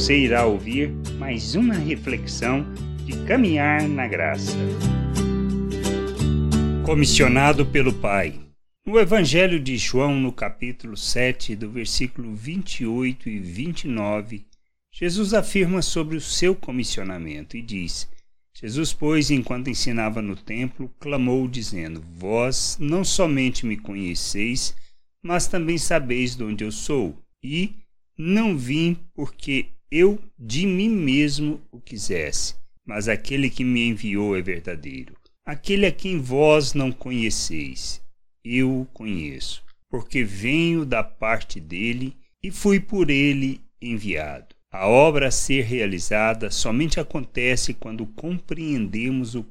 Você irá ouvir mais uma reflexão de caminhar na graça. Comissionado pelo Pai. No Evangelho de João, no capítulo 7, do versículo 28 e 29, Jesus afirma sobre o seu comissionamento e diz: Jesus, pois, enquanto ensinava no templo, clamou, dizendo: Vós não somente me conheceis, mas também sabeis de onde eu sou, e não vim porque eu de mim mesmo o quisesse, mas aquele que me enviou é verdadeiro. Aquele a quem vós não conheceis, eu o conheço, porque venho da parte dele e fui por ele enviado. A obra a ser realizada somente acontece quando compreendemos o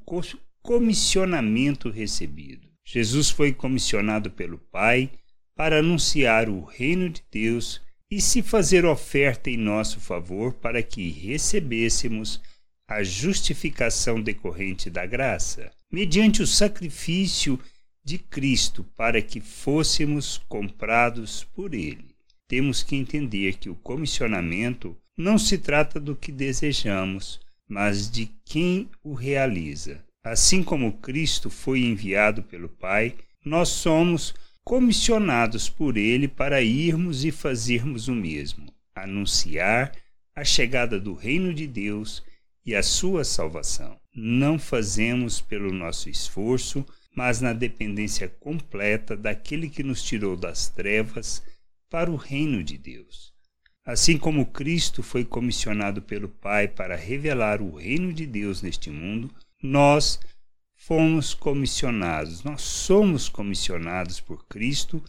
comissionamento recebido. Jesus foi comissionado pelo Pai para anunciar o reino de Deus e se fazer oferta em nosso favor para que recebêssemos a justificação decorrente da graça, mediante o sacrifício de Cristo para que fôssemos comprados por Ele. Temos que entender que o comissionamento não se trata do que desejamos, mas de quem o realiza. Assim como Cristo foi enviado pelo Pai, nós somos comissionados por Ele para irmos e fazermos o mesmo, anunciar a chegada do Reino de Deus e a sua salvação. Não fazemos pelo nosso esforço, mas na dependência completa daquele que nos tirou das trevas para o reino de Deus. Assim como Cristo foi comissionado pelo Pai para revelar o reino de Deus neste mundo, nós fomos comissionados, nós somos comissionados por Cristo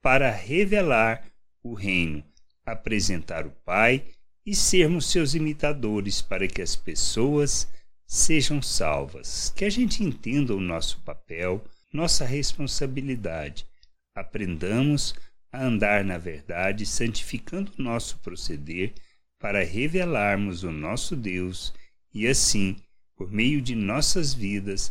para revelar o reino, apresentar o Pai e sermos seus imitadores para que as pessoas sejam salvas. Que a gente entenda o nosso papel, nossa responsabilidade. Aprendamos a andar na verdade, santificando o nosso proceder, para revelarmos o nosso Deus e assim, por meio de nossas vidas,